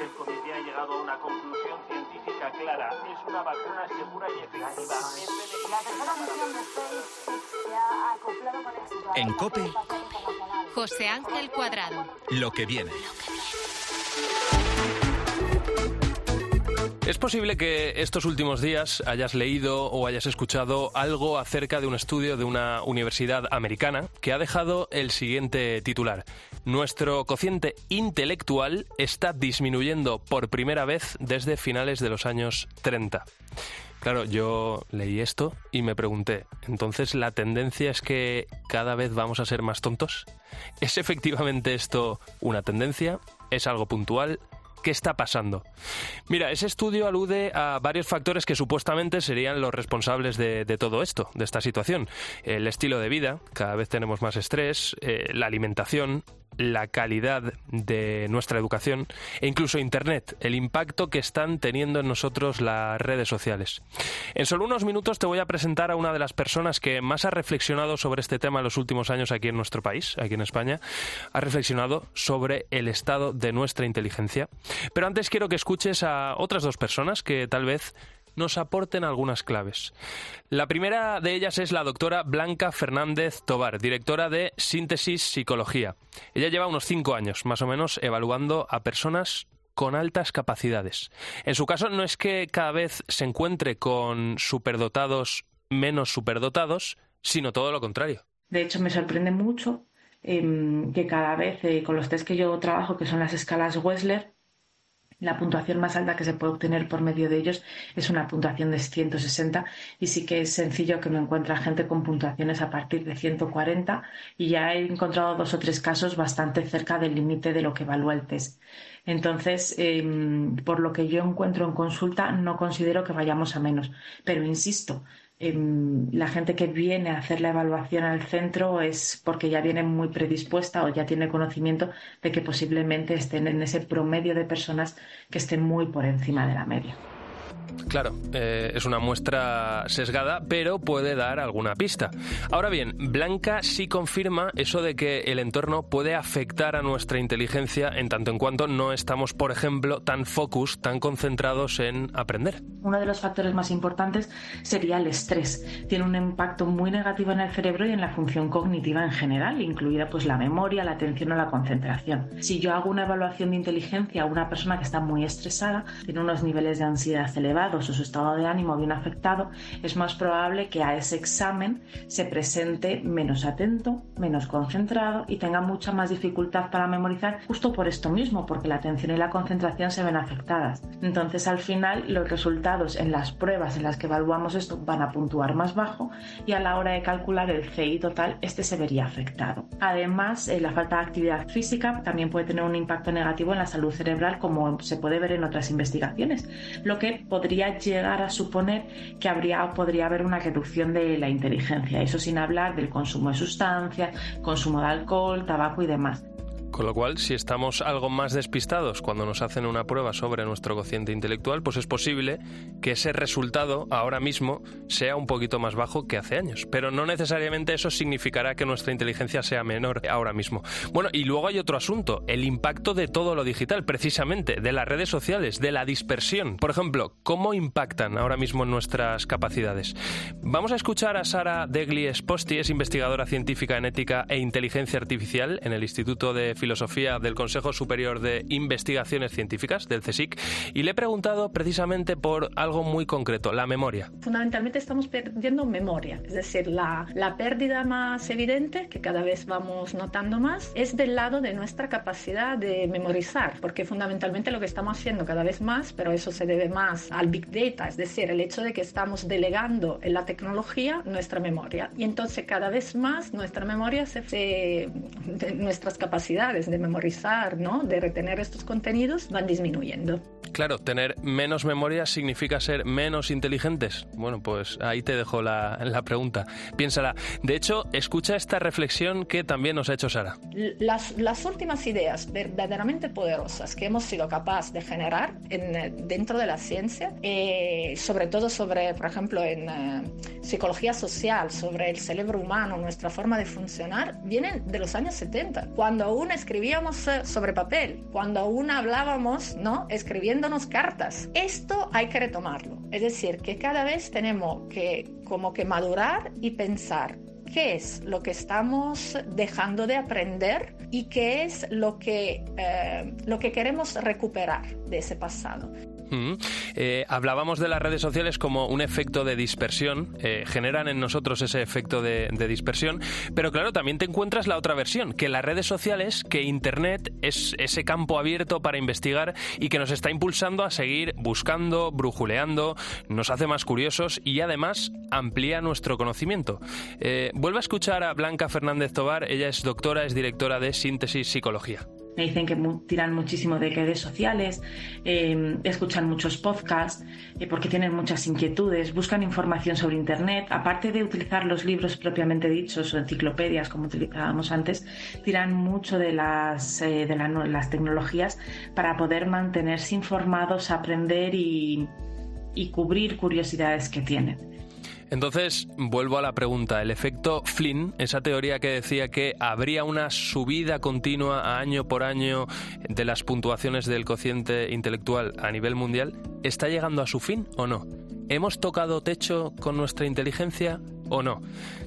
el comité ha llegado a una conclusión científica clara. Es una vacuna segura y efectiva. La tercera misión de SpaceX se ha acoplado con éxito. En COPE. José Ángel Cuadrado. Lo que viene. Es posible que estos últimos días hayas leído o hayas escuchado algo acerca de un estudio de una universidad americana que ha dejado el siguiente titular. Nuestro cociente intelectual está disminuyendo por primera vez desde finales de los años 30. Claro, yo leí esto y me pregunté, entonces la tendencia es que cada vez vamos a ser más tontos? ¿Es efectivamente esto una tendencia? ¿Es algo puntual? ¿Qué está pasando? Mira, ese estudio alude a varios factores que supuestamente serían los responsables de, todo esto, de esta situación. El estilo de vida, cada vez tenemos más estrés, eh, la alimentación, la calidad de nuestra educación e incluso Internet, el impacto que están teniendo en nosotros las redes sociales. En solo unos minutos te voy a presentar a una de las personas que más ha reflexionado sobre este tema en los últimos años aquí en nuestro país, aquí en España. Ha reflexionado sobre el estado de nuestra inteligencia. Pero antes quiero que escuches a otras dos personas que tal vez nos aporten algunas claves. La primera de ellas es la doctora Blanca Fernández Tobar, directora de Síntesis Psicología. Ella lleva unos cinco años, más o menos, evaluando a personas con altas capacidades. En su caso, no es que cada vez se encuentre con superdotados menos superdotados, sino todo lo contrario. De hecho, me sorprende mucho em, que cada vez eh, con los test que yo trabajo, que son las escalas Wessler, la puntuación más alta que se puede obtener por medio de ellos es una puntuación de 160 y sí que es sencillo que me encuentre gente con puntuaciones a partir de 140 y ya he encontrado dos o tres casos bastante cerca del límite de lo que evalúa el test. Entonces, em, por lo que yo encuentro en consulta, no considero que vayamos a menos. Pero insisto, La gente que viene a hacer la evaluación al centro es porque ya viene muy predispuesta o ya tiene conocimiento de que posiblemente estén en ese promedio de personas que estén muy por encima de la media. Claro, eh, es una muestra sesgada, pero puede dar alguna pista. Ahora bien, Blanca sí confirma eso de que el entorno puede afectar a nuestra inteligencia en tanto en cuanto no estamos, por ejemplo, tan focus, tan concentrados en aprender. Uno de los factores más importantes sería el estrés. Tiene un impacto muy negativo en el cerebro y en la función cognitiva en general, incluida pues la memoria, la atención o la concentración. Si yo hago una evaluación de inteligencia a una persona que está muy estresada, tiene unos niveles de ansiedad elevados, o su estado de ánimo bien afectado, es más probable que a ese examen se presente menos atento, menos concentrado y tenga mucha más dificultad para memorizar justo por esto mismo, porque la atención y la concentración se ven afectadas. Entonces, al final, los resultados en las pruebas en las que evaluamos esto van a puntuar más bajo y a la hora de calcular el CI total, este se vería afectado. Además, eh, la falta de actividad física también puede tener un impacto negativo en la salud cerebral, como se puede ver en otras investigaciones, lo que podría llegar a suponer que habría podría haber una reducción de la inteligencia, eso sin hablar del consumo de sustancias, consumo de alcohol, tabaco y demás. Con lo cual, si estamos algo más despistados cuando nos hacen una prueba sobre nuestro cociente intelectual, pues es posible que ese resultado ahora mismo sea un poquito más bajo que hace años. Pero no necesariamente eso significará que nuestra inteligencia sea menor ahora mismo. Bueno, y luego hay otro asunto, el impacto de todo lo digital, precisamente, de las redes sociales, de la dispersión. Por ejemplo, ¿cómo impactan ahora mismo nuestras capacidades? Vamos a escuchar a Sara Degli Esposti, es investigadora científica en ética e inteligencia artificial en el Instituto de Filosofía del Consejo Superior de Investigaciones Científicas, del CSIC, y le he preguntado precisamente por algo muy concreto, la memoria. Fundamentalmente estamos perdiendo memoria, es decir, la, la pérdida más evidente, que cada vez vamos notando más, es del lado de nuestra capacidad de memorizar, porque fundamentalmente lo que estamos haciendo cada vez más, pero eso se debe más al Big Data, es decir, el hecho de que estamos delegando en la tecnología nuestra memoria. Y entonces cada vez más nuestra memoria se, nuestras capacidades de memorizar, ¿no? de retener estos contenidos, van disminuyendo. Claro, tener menos memoria significa ser menos inteligentes. Bueno, pues ahí te dejo la, la pregunta. Piénsala. De hecho, escucha esta reflexión que también nos ha hecho Sara. Las, las últimas ideas verdaderamente poderosas que hemos sido capaces de generar en, dentro de la ciencia, eh, sobre todo sobre, por ejemplo, en eh, psicología social, sobre el cerebro humano, nuestra forma de funcionar, vienen de los años 70, cuando aún escribíamos eh, sobre papel, cuando aún hablábamos, ¿no? Escribiéndonos cartas. Esto hay que retomarlo. Es decir, que cada vez tenemos que como que madurar y pensar qué es lo que estamos dejando de aprender y qué es lo que, eh, lo que queremos recuperar de ese pasado. Eh, hablábamos de las redes sociales como un efecto de dispersión, eh, generan en nosotros ese efecto de, dispersión, pero claro, también te encuentras la otra versión, que las redes sociales, que Internet es ese campo abierto para investigar y que nos está impulsando a seguir buscando, brujuleando, nos hace más curiosos y además amplía nuestro conocimiento. Eh, vuelvo a escuchar a Blanca Fernández Tobar, ella es doctora, es directora de Síntesis Psicología. Me dicen que tiran muchísimo de redes sociales, eh, escuchan muchos podcasts, eh, porque tienen muchas inquietudes, buscan información sobre Internet. Aparte de utilizar los libros propiamente dichos o enciclopedias, como utilizábamos antes, tiran mucho de las, eh, de las tecnologías para poder mantenerse informados, aprender y cubrir curiosidades que tienen. Entonces, vuelvo a la pregunta. El efecto Flynn, esa teoría que decía que habría una subida continua año por año de las puntuaciones del cociente intelectual a nivel mundial, ¿está llegando a su fin o no? ¿Hemos tocado techo con nuestra inteligencia o no?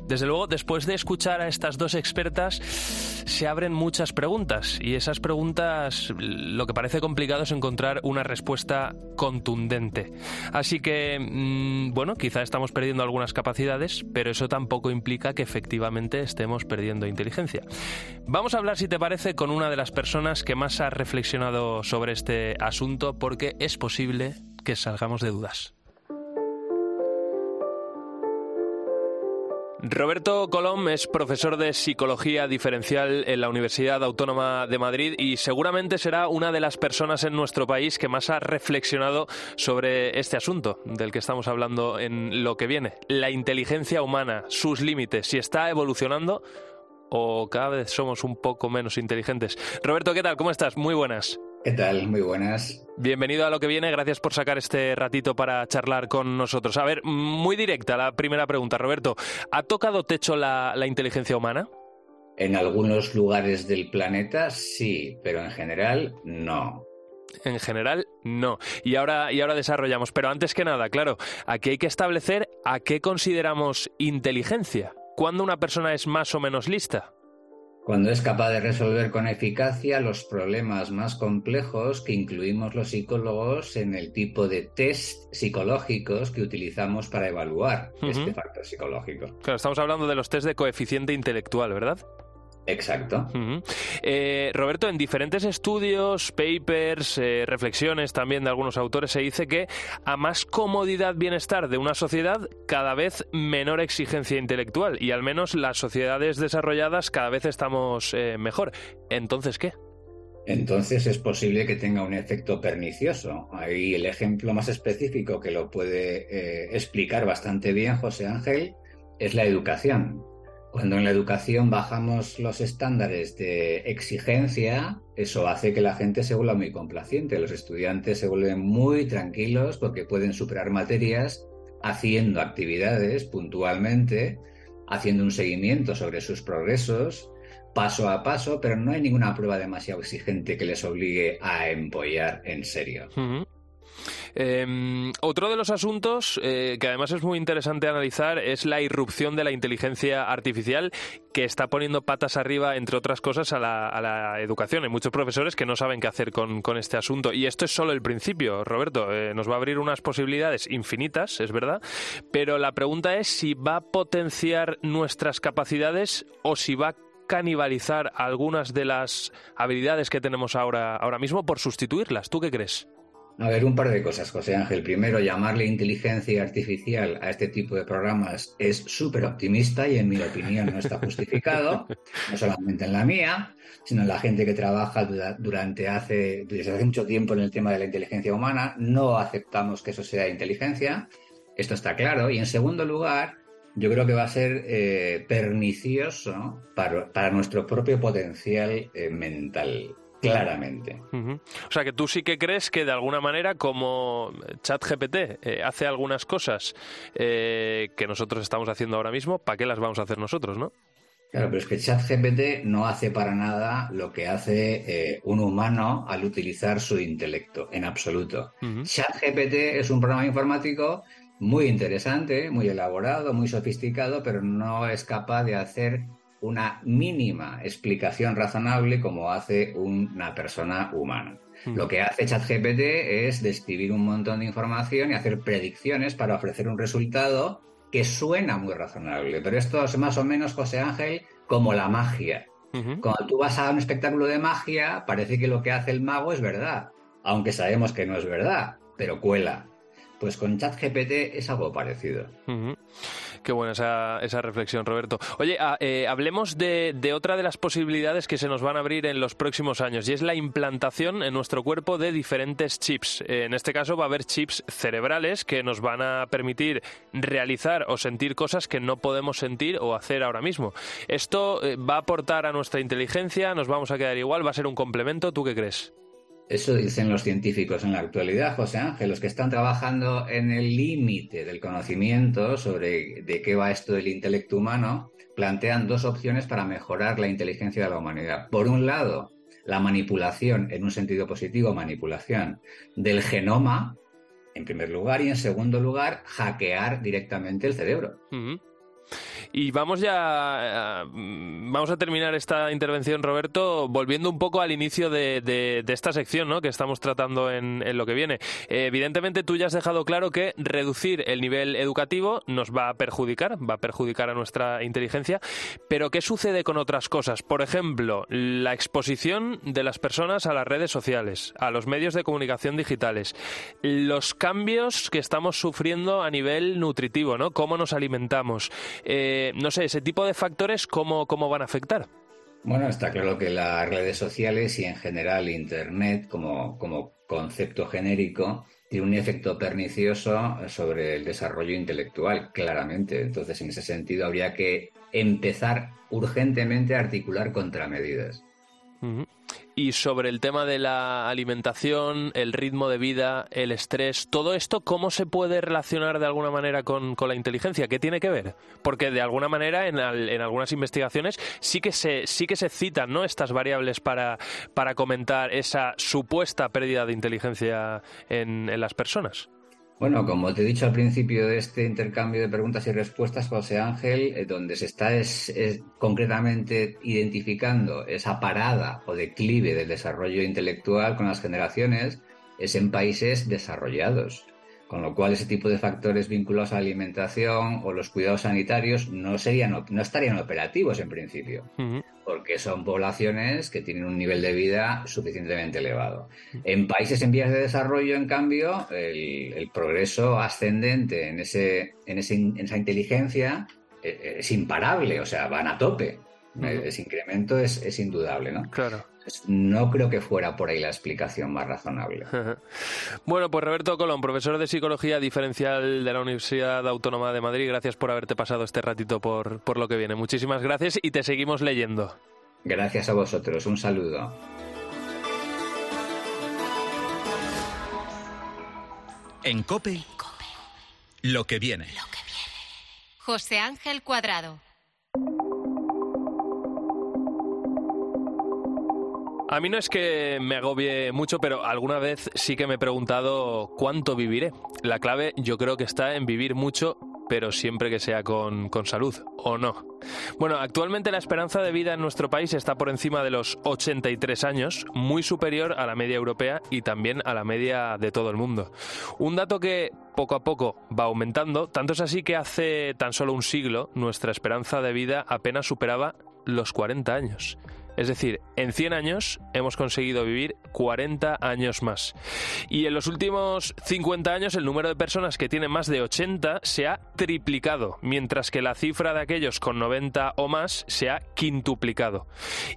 Desde luego, después de escuchar a estas dos expertas, se abren muchas preguntas y esas preguntas lo que parece complicado es encontrar una respuesta contundente. Así que, mm, bueno, quizá estamos perdiendo algunas capacidades, pero eso tampoco implica que efectivamente estemos perdiendo inteligencia. Vamos a hablar, si te parece, con una de las personas que más ha reflexionado sobre este asunto porque es posible que salgamos de dudas. Roberto Colom es profesor de psicología diferencial en la Universidad Autónoma de Madrid y seguramente será una de las personas en nuestro país que más ha reflexionado sobre este asunto del que estamos hablando en lo que viene, la inteligencia humana, sus límites, si está evolucionando o cada vez somos un poco menos inteligentes. Roberto, ¿qué tal? ¿Cómo estás? Muy buenas. ¿Qué tal? Muy buenas. Bienvenido a lo que viene, gracias por sacar este ratito para charlar con nosotros. A ver, muy directa la primera pregunta, Roberto. ¿Ha tocado techo la, inteligencia humana? En algunos lugares del planeta sí, pero en general no. En general, no. Y ahora, y ahora desarrollamos. Pero antes que nada, claro, aquí hay que establecer a qué consideramos inteligencia. ¿Cuándo una persona es más o menos lista? Cuando es capaz de resolver con eficacia los problemas más complejos que incluimos los psicólogos en el tipo de test psicológicos que utilizamos para evaluar este factor psicológico. Claro, estamos hablando de los test de coeficiente intelectual, ¿verdad? Exacto. Eh, Roberto, en diferentes estudios, papers, eh, reflexiones también de algunos autores, se dice que a más comodidad, bienestar de una sociedad, cada vez menor exigencia intelectual y al menos las sociedades desarrolladas cada vez estamos eh, mejor. Entonces, ¿qué? Entonces es posible que tenga un efecto pernicioso. Ahí el ejemplo más específico que lo puede explicar bastante bien José Ángel es la educación Cuando en la educación bajamos los estándares de exigencia, eso hace que la gente se vuelva muy complaciente. Los estudiantes se vuelven muy tranquilos porque pueden superar materias haciendo actividades puntualmente, haciendo un seguimiento sobre sus progresos, paso a paso, pero no hay ninguna prueba demasiado exigente que les obligue a empollar en serio. Em, otro de los asuntos eh, que además es muy interesante analizar es la irrupción de la inteligencia artificial que está poniendo patas arriba, entre otras cosas, a la, educación. Hay muchos profesores que no saben qué hacer con, este asunto. Y esto es solo el principio, Roberto. Eh, nos va a abrir unas posibilidades infinitas, es verdad. Pero la pregunta es si va a potenciar nuestras capacidades o si va a canibalizar algunas de las habilidades que tenemos ahora, ahora mismo por sustituirlas. ¿Tú qué crees? A ver, un par de cosas, José Ángel. Primero, llamarle inteligencia artificial a este tipo de programas es súper optimista y en mi opinión no está justificado, no solamente en la mía, sino en la gente que trabaja durante hace, desde hace mucho tiempo en el tema de la inteligencia humana. No aceptamos que eso sea inteligencia, esto está claro. Y en segundo lugar, yo creo que va a ser eh, pernicioso para, nuestro propio potencial eh, mental claramente. O sea que tú sí que crees que de alguna manera como ChatGPT eh, hace algunas cosas eh, que nosotros estamos haciendo ahora mismo, ¿para qué las vamos a hacer nosotros, no? Claro, pero es que ChatGPT no hace para nada lo que hace eh, un humano al utilizar su intelecto, en absoluto. ChatGPT es un programa informático muy interesante, muy elaborado, muy sofisticado, pero no es capaz de hacer una mínima explicación razonable como hace una persona humana. Hmm. Lo que hace ChatGPT es describir un montón de información y hacer predicciones para ofrecer un resultado que suena muy razonable. Pero esto es más o menos, José Ángel, como la magia. Cuando tú vas a un espectáculo de magia, parece que lo que hace el mago es verdad, aunque sabemos que no es verdad, pero cuela. Pues con ChatGPT es algo parecido. Qué buena esa, reflexión, Roberto. Oye, ah, eh, hablemos de, otra de las posibilidades que se nos van a abrir en los próximos años y es la implantación en nuestro cuerpo de diferentes chips. Eh, en este caso va a haber chips cerebrales que nos van a permitir realizar o sentir cosas que no podemos sentir o hacer ahora mismo. ¿Esto eh, va a aportar a nuestra inteligencia? ¿Nos vamos a quedar igual? ¿Va a ser un complemento? ¿Tú qué crees? Eso dicen los científicos en la actualidad, José Ángel, los que están trabajando en el límite del conocimiento sobre de qué va esto del intelecto humano, plantean dos opciones para mejorar la inteligencia de la humanidad. Por un lado, la manipulación, en un sentido positivo, manipulación del genoma, en primer lugar, y en segundo lugar, hackear directamente el cerebro. Y vamos ya, eh, vamos a terminar esta intervención, Roberto, volviendo un poco al inicio de, esta sección ¿no? que estamos tratando en, lo que viene. Eh, evidentemente, tú ya has dejado claro que reducir el nivel educativo nos va a perjudicar, va a perjudicar a nuestra inteligencia, pero ¿qué sucede con otras cosas? Por ejemplo, la exposición de las personas a las redes sociales, a los medios de comunicación digitales, los cambios que estamos sufriendo a nivel nutritivo, ¿no? Cómo nos alimentamos. Eh, no sé, ese tipo de factores, ¿cómo, cómo van a afectar? Bueno, está claro que las redes sociales y en general Internet como, como concepto genérico tiene un efecto pernicioso sobre el desarrollo intelectual, claramente. Entonces, en ese sentido, habría que empezar urgentemente a articular contramedidas. Y sobre el tema de la alimentación, el ritmo de vida, el estrés, todo esto, ¿cómo se puede relacionar de alguna manera con, la inteligencia? ¿Qué tiene que ver? Porque de alguna manera en, algunas investigaciones sí que se, sí que se citan ¿no? estas variables para, para comentar esa supuesta pérdida de inteligencia en las personas. Bueno, como te he dicho al principio de este intercambio de preguntas y respuestas, José Ángel, eh, donde se está es, concretamente identificando esa parada o declive del desarrollo intelectual con las generaciones, es en países desarrollados. Con lo cual, ese tipo de factores vinculados a la alimentación o los cuidados sanitarios no, serían, no estarían operativos en principio, porque son poblaciones que tienen un nivel de vida suficientemente elevado. En países en vías de desarrollo, en cambio, el, progreso ascendente en, ese, en, esa inteligencia eh, es imparable, o sea, van a tope. Ese incremento es, es indudable, ¿no? Claro. No creo que fuera por ahí la explicación más razonable. bueno, pues Roberto Colón, profesor de Psicología Diferencial de la Universidad Autónoma de Madrid, gracias por haberte pasado este ratito por, por lo que viene. Muchísimas gracias y te seguimos leyendo. Gracias a vosotros, un saludo. En COPE, lo que viene. José Ángel Cuadrado. A mí no es que me agobie mucho, pero alguna vez sí que me he preguntado cuánto viviré. La clave yo creo que está en vivir mucho, pero siempre que sea con, con, salud, ¿o no? Bueno, actualmente la esperanza de vida en nuestro país está por encima de los 83 años, muy superior a la media europea y también a la media de todo el mundo. Un dato que poco a poco va aumentando, tanto es así que hace tan solo un siglo nuestra esperanza de vida apenas superaba los 40 años. Es decir, en 100 años hemos conseguido vivir 40 años más. Y en los últimos 50 años el número de personas que tienen más de 80 se ha triplicado, mientras que la cifra de aquellos con 90 o más se ha quintuplicado.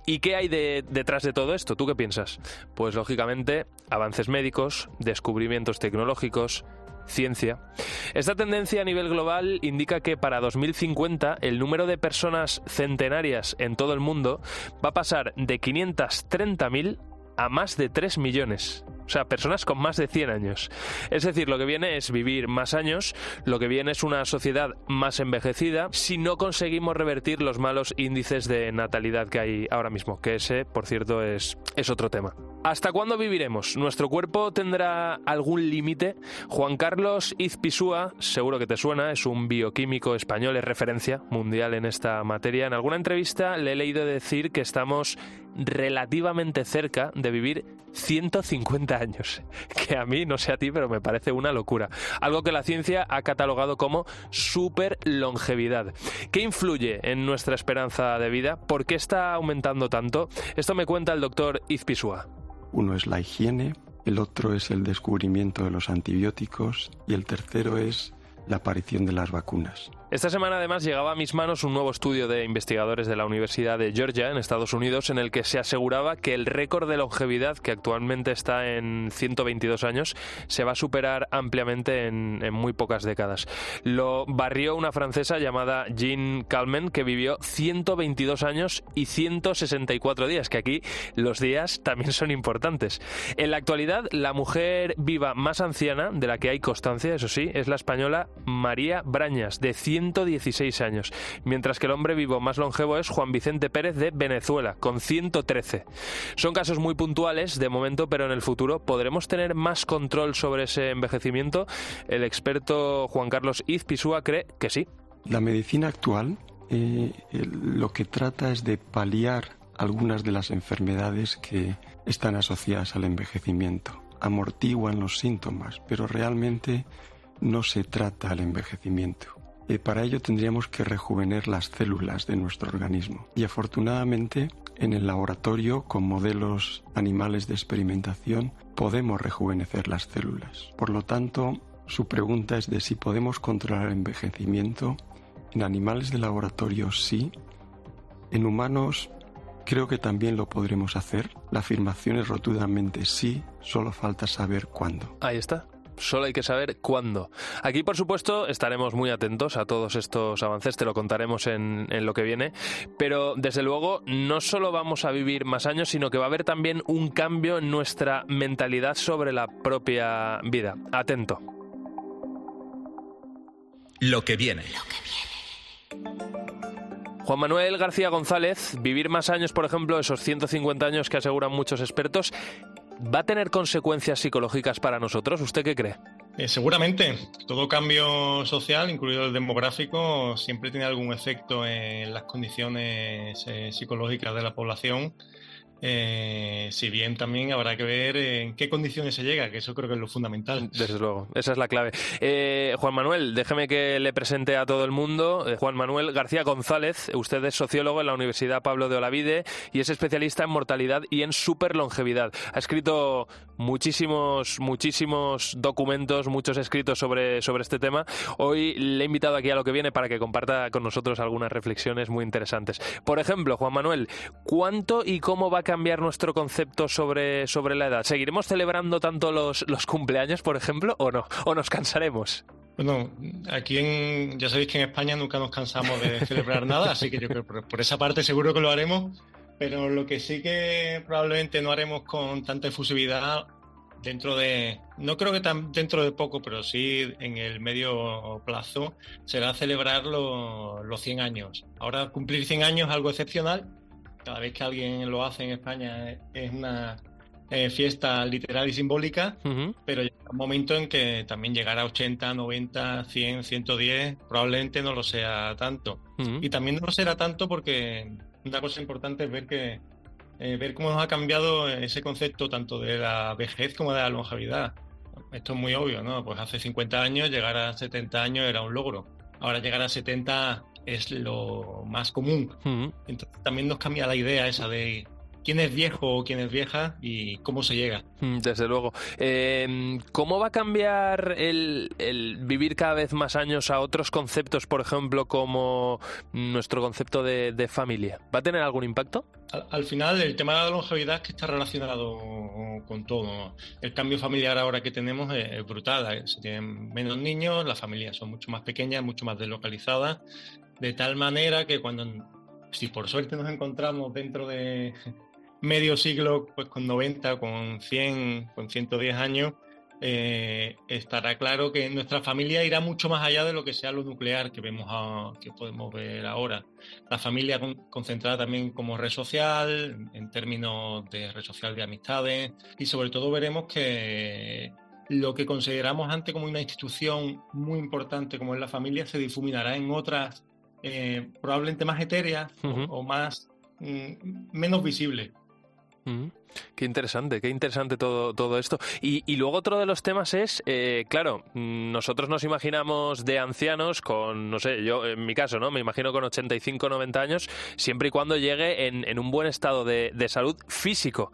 ¿Y qué hay detrás de todo esto? ¿Tú qué piensas? Pues lógicamente avances médicos, descubrimientos tecnológicos, ciencia. Esta tendencia a nivel global indica que para 2050 el número de personas centenarias en todo el mundo va a pasar de 530.000 a más de 3 millones. O sea, personas con más de 100 años. Es decir, lo que viene es vivir más años, lo que viene es una sociedad más envejecida si no conseguimos revertir los malos índices de natalidad que hay ahora mismo, que ese, por cierto, es, es otro tema. ¿Hasta cuándo viviremos? ¿Nuestro cuerpo tendrá algún límite? Juan Carlos Izpisúa, seguro que te suena, es un bioquímico español, es referencia mundial en esta materia. En alguna entrevista le he leído decir que estamos relativamente cerca de vivir 150 años, que a mí, no sé a ti, pero me parece una locura. Algo que la ciencia ha catalogado como super longevidad. ¿Qué influye en nuestra esperanza de vida? ¿Por qué está aumentando tanto? Esto me cuenta el doctor Izpisua. Uno es la higiene, el otro es el descubrimiento de los antibióticos y el tercero es la aparición de las vacunas. Esta semana además llegaba a mis manos un nuevo estudio de investigadores de la Universidad de Georgia en Estados Unidos en el que se aseguraba que el récord de longevidad que actualmente está en 122 años se va a superar ampliamente en, muy pocas décadas. Lo barrió una francesa llamada Jean Calment que vivió 122 años y 164 días, que aquí los días también son importantes. En la actualidad la mujer viva más anciana de la que hay constancia, eso sí, es la española María Brañas de 116 años, mientras que el hombre vivo más longevo es Juan Vicente Pérez de Venezuela, con 113. Son casos muy puntuales de momento, pero en el futuro podremos tener más control sobre ese envejecimiento. El experto Juan Carlos Izpisúa cree que sí. La medicina actual eh, lo que trata es de paliar algunas de las enfermedades que están asociadas al envejecimiento. Amortiguan los síntomas, pero realmente no se trata al envejecimiento. Eh, para ello tendríamos que rejuvener las células de nuestro organismo. Y afortunadamente en el laboratorio con modelos animales de experimentación podemos rejuvenecer las células. Por lo tanto, su pregunta es de si podemos controlar el envejecimiento. En animales de laboratorio sí. En humanos creo que también lo podremos hacer. La afirmación es rotundamente sí, solo falta saber cuándo. Ahí está solo hay que saber cuándo. Aquí, por supuesto, estaremos muy atentos a todos estos avances, te lo contaremos en, lo que viene, pero desde luego no solo vamos a vivir más años, sino que va a haber también un cambio en nuestra mentalidad sobre la propia vida. Atento. Lo que viene. Juan Manuel García González, vivir más años, por ejemplo, esos 150 años que aseguran muchos expertos, ¿Va a tener consecuencias psicológicas para nosotros? ¿Usted qué cree? Eh, seguramente. Todo cambio social, incluido el demográfico, siempre tiene algún efecto en las condiciones eh, psicológicas de la población. Eh, si bien también habrá que ver en qué condiciones se llega, que eso creo que es lo fundamental. Desde luego, esa es la clave. Eh, Juan Manuel, déjeme que le presente a todo el mundo. Eh, Juan Manuel García González, usted es sociólogo en la Universidad Pablo de Olavide y es especialista en mortalidad y en superlongevidad. Ha escrito muchísimos, muchísimos documentos, muchos escritos sobre, sobre este tema. Hoy le he invitado aquí a lo que viene para que comparta con nosotros algunas reflexiones muy interesantes. Por ejemplo, Juan Manuel, ¿cuánto y cómo va a cambiar nuestro concepto sobre, sobre la edad? ¿Seguiremos celebrando tanto los, los cumpleaños, por ejemplo, o no? ¿O nos cansaremos? Bueno, aquí en, ya sabéis que en España nunca nos cansamos de celebrar nada, así que yo creo que por esa parte seguro que lo haremos, pero lo que sí que probablemente no haremos con tanta efusividad dentro de, no creo que tan dentro de poco, pero sí en el medio plazo, será celebrar los 100 años. Ahora cumplir 100 años es algo excepcional, cada vez que alguien lo hace en España es una eh, fiesta literal y simbólica, pero llega un momento en que también llegar a 80, 90, 100, 110 probablemente no lo sea tanto. Y también no lo será tanto porque una cosa importante es ver que eh, ver cómo nos ha cambiado ese concepto tanto de la vejez como de la longevidad. Esto es muy obvio, ¿no? Pues hace 50 años llegar a 70 años era un logro. Ahora llegar a 70 es lo más común. Entonces también nos cambia la idea esa de quién es viejo o quién es vieja y cómo se llega. Mm, desde luego. Em, ¿Cómo va a cambiar el, vivir cada vez más años a otros conceptos, por ejemplo, como nuestro concepto de, familia? ¿Va a tener algún impacto? Al, final, el tema de la longevidad es que está relacionado con todo. El cambio familiar ahora que tenemos es, brutal. ¿eh? Se tienen menos niños, las familias son mucho más pequeñas, mucho más deslocalizadas, de tal manera que cuando si por suerte nos encontramos dentro de medio siglo, pues con 90, con 100, con 110 años, eh, estará claro que nuestra familia irá mucho más allá de lo que sea lo nuclear que vemos que podemos ver ahora. La familia concentrada también como red social, en términos de red social de amistades, y sobre todo veremos que lo que consideramos antes como una institución muy importante como es la familia se difuminará en otras, eh, probablemente más etéreas o, más mm, menos visibles. Qué interesante, qué interesante todo, todo esto. Y, luego otro de los temas es, eh, claro, nosotros nos imaginamos de ancianos con, no sé, yo en mi caso, ¿no? Me imagino con 85, 90 años, siempre y cuando llegue en, un buen estado de, de salud físico.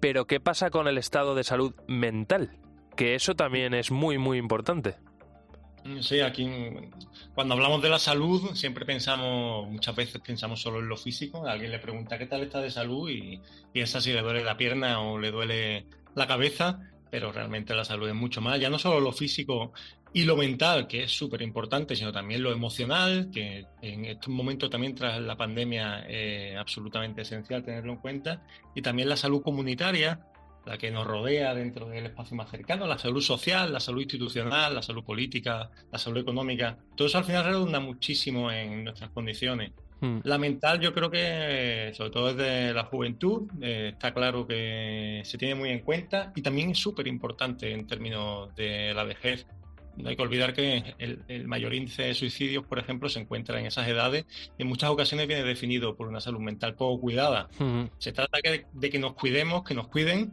Pero ¿qué pasa con el estado de salud mental? Que eso también es muy, muy importante. Sí, aquí cuando hablamos de la salud siempre pensamos, muchas veces pensamos solo en lo físico. Alguien le pregunta qué tal está de salud y piensa si le duele la pierna o le duele la cabeza, pero realmente la salud es mucho más. Ya no solo lo físico y lo mental, que es súper importante, sino también lo emocional, que en estos momentos también tras la pandemia es absolutamente esencial tenerlo en cuenta, y también la salud comunitaria, la que nos rodea dentro del espacio más cercano, la salud social, la salud institucional, la salud política, la salud económica. Todo eso al final redunda muchísimo en nuestras condiciones. Hmm. La mental yo creo que, sobre todo desde la juventud, eh, está claro que se tiene muy en cuenta y también es súper importante en términos de la vejez. No hay que olvidar que el, mayor índice de suicidios, por ejemplo, se encuentra en esas edades y en muchas ocasiones viene definido por una salud mental poco cuidada. Hmm. Se trata de que nos cuidemos, que nos cuiden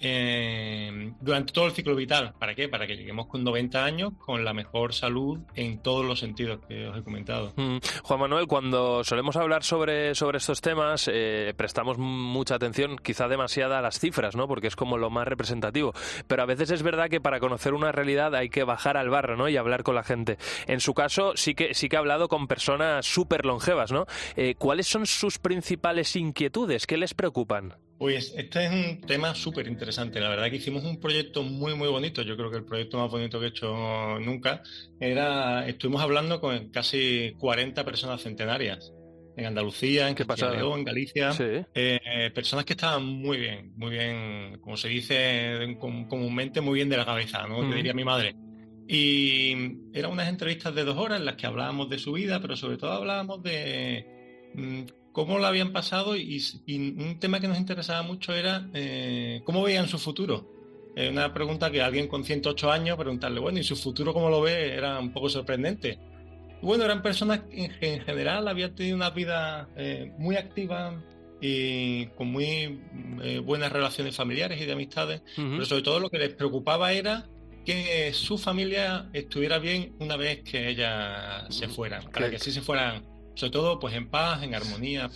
eh, durante todo el ciclo vital. ¿Para qué? Para que lleguemos con 90 años con la mejor salud en todos los sentidos que os he comentado. Mm. Juan Manuel, cuando solemos hablar sobre, sobre estos temas, eh, prestamos mucha atención, quizá demasiada, a las cifras, ¿no? Porque es como lo más representativo. Pero a veces es verdad que para conocer una realidad hay que bajar al barro, ¿no? Y hablar con la gente. En su caso, sí que, sí que ha hablado con personas súper longevas, ¿no? Eh, ¿Cuáles son sus principales inquietudes? ¿Qué les preocupan? Pues este es un tema súper interesante. La verdad que hicimos un proyecto muy, muy bonito. Yo creo que el proyecto más bonito que he hecho nunca era, estuvimos hablando con casi 40 personas centenarias en Andalucía, en Castilla en Galicia, eh, personas que estaban muy bien, muy bien, como se dice comúnmente, muy bien de la cabeza, ¿no? diría mi madre. Y eran unas entrevistas de dos horas en las que hablábamos de su vida, pero sobre todo hablábamos de mm, cómo lo habían pasado y, un tema que nos interesaba mucho era eh, cómo veían su futuro. una pregunta que alguien con 108 años preguntarle, bueno, ¿y su futuro cómo lo ve? Era un poco sorprendente. Bueno, eran personas que en general habían tenido una vida eh, muy activa y con muy eh, buenas relaciones familiares y de amistades, pero sobre todo lo que les preocupaba era que su familia estuviera bien una vez que ellas se fueran, para que así se fueran, sobre todo pues en paz, en armonía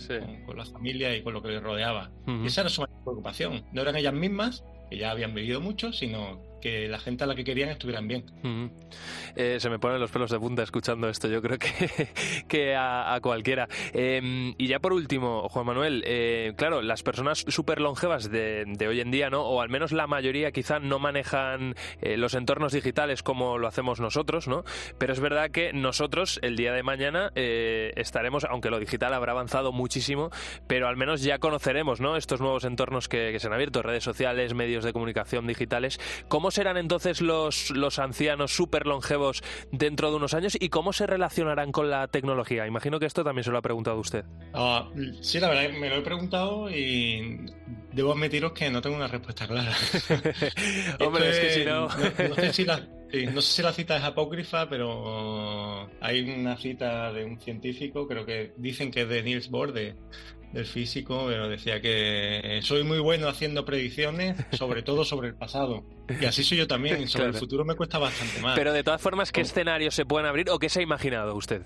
con, la familia y con lo que les rodeaba. Y esa era su preocupación. No eran ellas mismas, que ya habían vivido mucho, sino que la gente a la que querían estuvieran bien. Eh, se me ponen los pelos de punta escuchando esto, yo creo que, que a, cualquiera. Em, y ya por último, Juan Manuel, eh, claro, las personas súper longevas de, hoy en día, ¿no? O al menos la mayoría quizá no manejan eh, los entornos digitales como lo hacemos nosotros, ¿no? Pero es verdad que nosotros el día de mañana estaremos, aunque lo digital habrá avanzado muchísimo, pero al menos ya conoceremos, ¿no? Estos nuevos entornos que, que se han abierto, redes sociales, medios de comunicación digitales. ¿Cómo serán entonces los, los ancianos súper longevos dentro de unos años y cómo se relacionarán con la tecnología? Imagino que esto también se lo ha preguntado usted. Ah, sí, la verdad, me lo he preguntado y debo admitiros que no tengo una respuesta clara. Hombre, es que si no... no, sé si la, no sé si la cita es apócrifa, pero hay una cita de un científico, creo que dicen que es de Niels Bohr, del físico, pero decía que soy muy bueno haciendo predicciones, sobre todo sobre el pasado. Y así soy yo también, sobre el futuro me cuesta bastante más. Pero de todas formas, ¿qué escenarios se pueden abrir o qué se ha imaginado usted?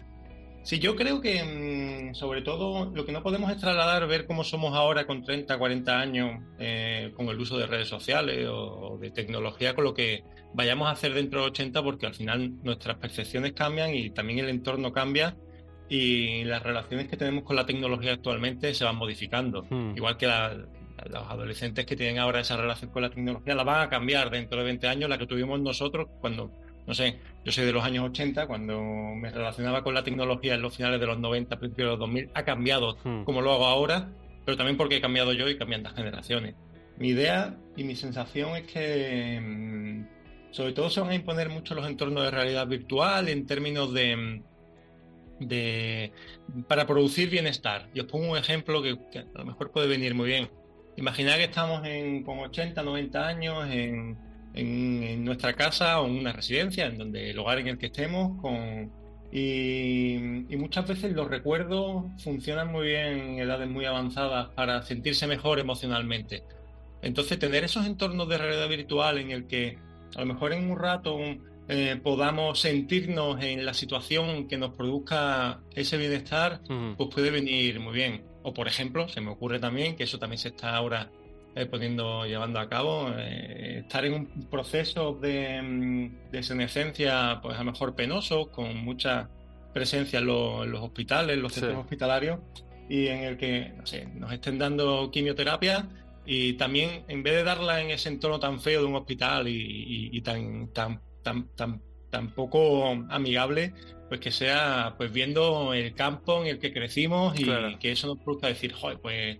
Sí, yo creo que mm, sobre todo lo que no podemos es trasladar, ver cómo somos ahora con 30, 40 años eh, con el uso de redes sociales o, de tecnología, con lo que vayamos a hacer dentro de 80, porque al final nuestras percepciones cambian y también el entorno cambia y las relaciones que tenemos con la tecnología actualmente se van modificando. Hmm. Igual que los adolescentes que tienen ahora esa relación con la tecnología la van a cambiar dentro de 20 años, la que tuvimos nosotros cuando, no sé, yo soy de los años 80, cuando me relacionaba con la tecnología en los finales de los 90, principios de los 2000, ha cambiado hmm. como lo hago ahora, pero también porque he cambiado yo y cambian las generaciones. Mi idea y mi sensación es que mm, sobre todo se van a imponer mucho los entornos de realidad virtual en términos de mm, de, para producir bienestar. Y os pongo un ejemplo que, a lo mejor puede venir muy bien. Imaginad que estamos en, con 80, 90 años en, en, nuestra casa o en una residencia, en donde el hogar en el que estemos, con, y, muchas veces los recuerdos funcionan muy bien en edades muy avanzadas para sentirse mejor emocionalmente. Entonces, tener esos entornos de realidad virtual en el que a lo mejor en un rato eh, podamos sentirnos en la situación que nos produzca ese bienestar, pues puede venir muy bien. O por ejemplo, se me ocurre también que eso también se está ahora eh, poniendo, llevando a cabo, eh, estar en un proceso de, mm, de senescencia, pues a lo mejor penoso, con mucha presencia en, los hospitales, en los centros hospitalarios, y en el que, no sé, nos estén dando quimioterapia y también en vez de darla en ese entorno tan feo de un hospital y, y tan, tan tan, tan, tan poco amigable, pues que sea pues viendo el campo en el que crecimos y que eso nos produzca decir, joder, pues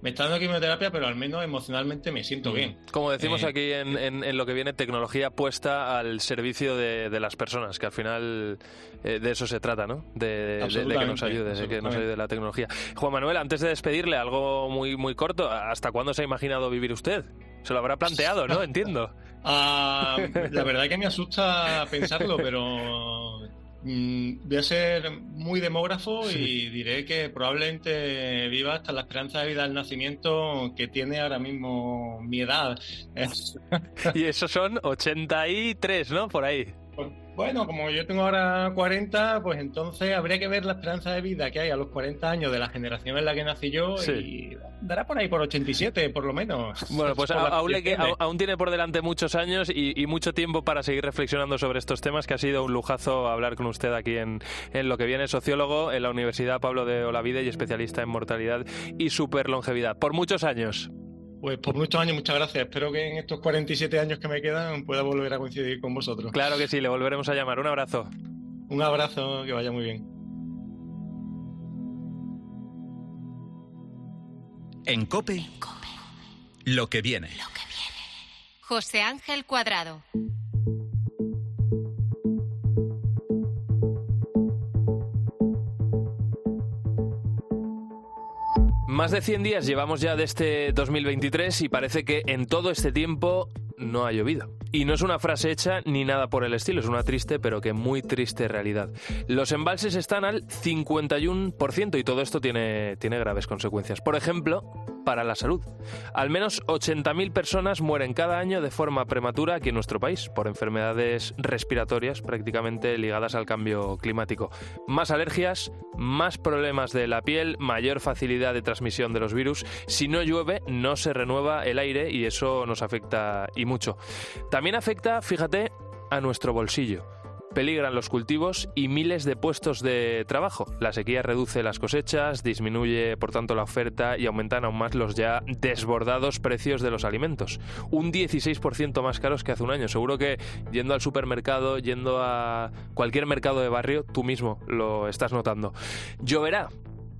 me está dando quimioterapia, pero al menos emocionalmente me siento mm. bien. Como decimos eh, aquí en, en, lo que viene, tecnología puesta al servicio de, de las personas, que al final eh, de eso se trata, ¿no? De, que nos ayude, de que nos ayude la tecnología. Juan Manuel, antes de despedirle, algo muy, muy corto, ¿hasta cuándo se ha imaginado vivir usted? Se lo habrá planteado, ¿no? Entiendo. Ah, la verdad que me asusta pensarlo, pero mm, voy a ser muy demógrafo y diré que probablemente viva hasta la esperanza de vida al nacimiento que tiene ahora mismo mi edad. y eso son 83, ¿no? Por ahí. Bueno, como yo tengo ahora 40, pues entonces habría que ver la esperanza de vida que hay a los 40 años de la generación en la que nací yo y dará por ahí por 87, por lo menos. Bueno, pues aún, aún, tiene por delante muchos años y, mucho tiempo para seguir reflexionando sobre estos temas, que ha sido un lujazo hablar con usted aquí en, en lo que viene, sociólogo en la Universidad Pablo de Olavide y especialista en mortalidad y superlongevidad. Por muchos años. Pues por muchos años, muchas gracias. Espero que en estos 47 años que me quedan pueda volver a coincidir con vosotros. Claro que sí, le volveremos a llamar. Un abrazo. Un abrazo, que vaya muy bien. En Cope, lo que viene. Lo que viene. José Ángel Cuadrado. Más de 100 días llevamos ya de este 2023 y parece que en todo este tiempo no ha llovido. Y no es una frase hecha ni nada por el estilo, es una triste pero que muy triste realidad. Los embalses están al 51% y todo esto tiene, tiene graves consecuencias. Por ejemplo, para la salud. Al menos 80.000 personas mueren cada año de forma prematura aquí en nuestro país por enfermedades respiratorias prácticamente ligadas al cambio climático. Más alergias, más problemas de la piel, mayor facilidad de transmisión de los virus. Si no llueve, no se renueva el aire y eso nos afecta y mucho. También afecta, fíjate, a nuestro bolsillo peligran los cultivos y miles de puestos de trabajo. La sequía reduce las cosechas, disminuye por tanto la oferta y aumentan aún más los ya desbordados precios de los alimentos. Un 16% más caros que hace un año. Seguro que yendo al supermercado, yendo a cualquier mercado de barrio, tú mismo lo estás notando. Lloverá,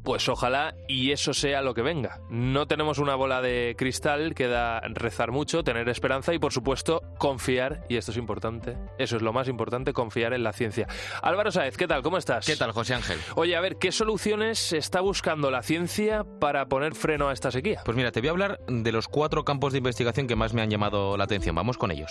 pues ojalá y eso sea lo que venga. No tenemos una bola de cristal, queda rezar mucho, tener esperanza y por supuesto confiar, y esto es importante, eso es lo más importante, confiar en la ciencia. Álvaro Sáez, ¿qué tal? ¿Cómo estás? ¿Qué tal, José Ángel? Oye, a ver, ¿qué soluciones está buscando la ciencia para poner freno a esta sequía? Pues mira, te voy a hablar de los cuatro campos de investigación que más me han llamado la atención. Vamos con ellos.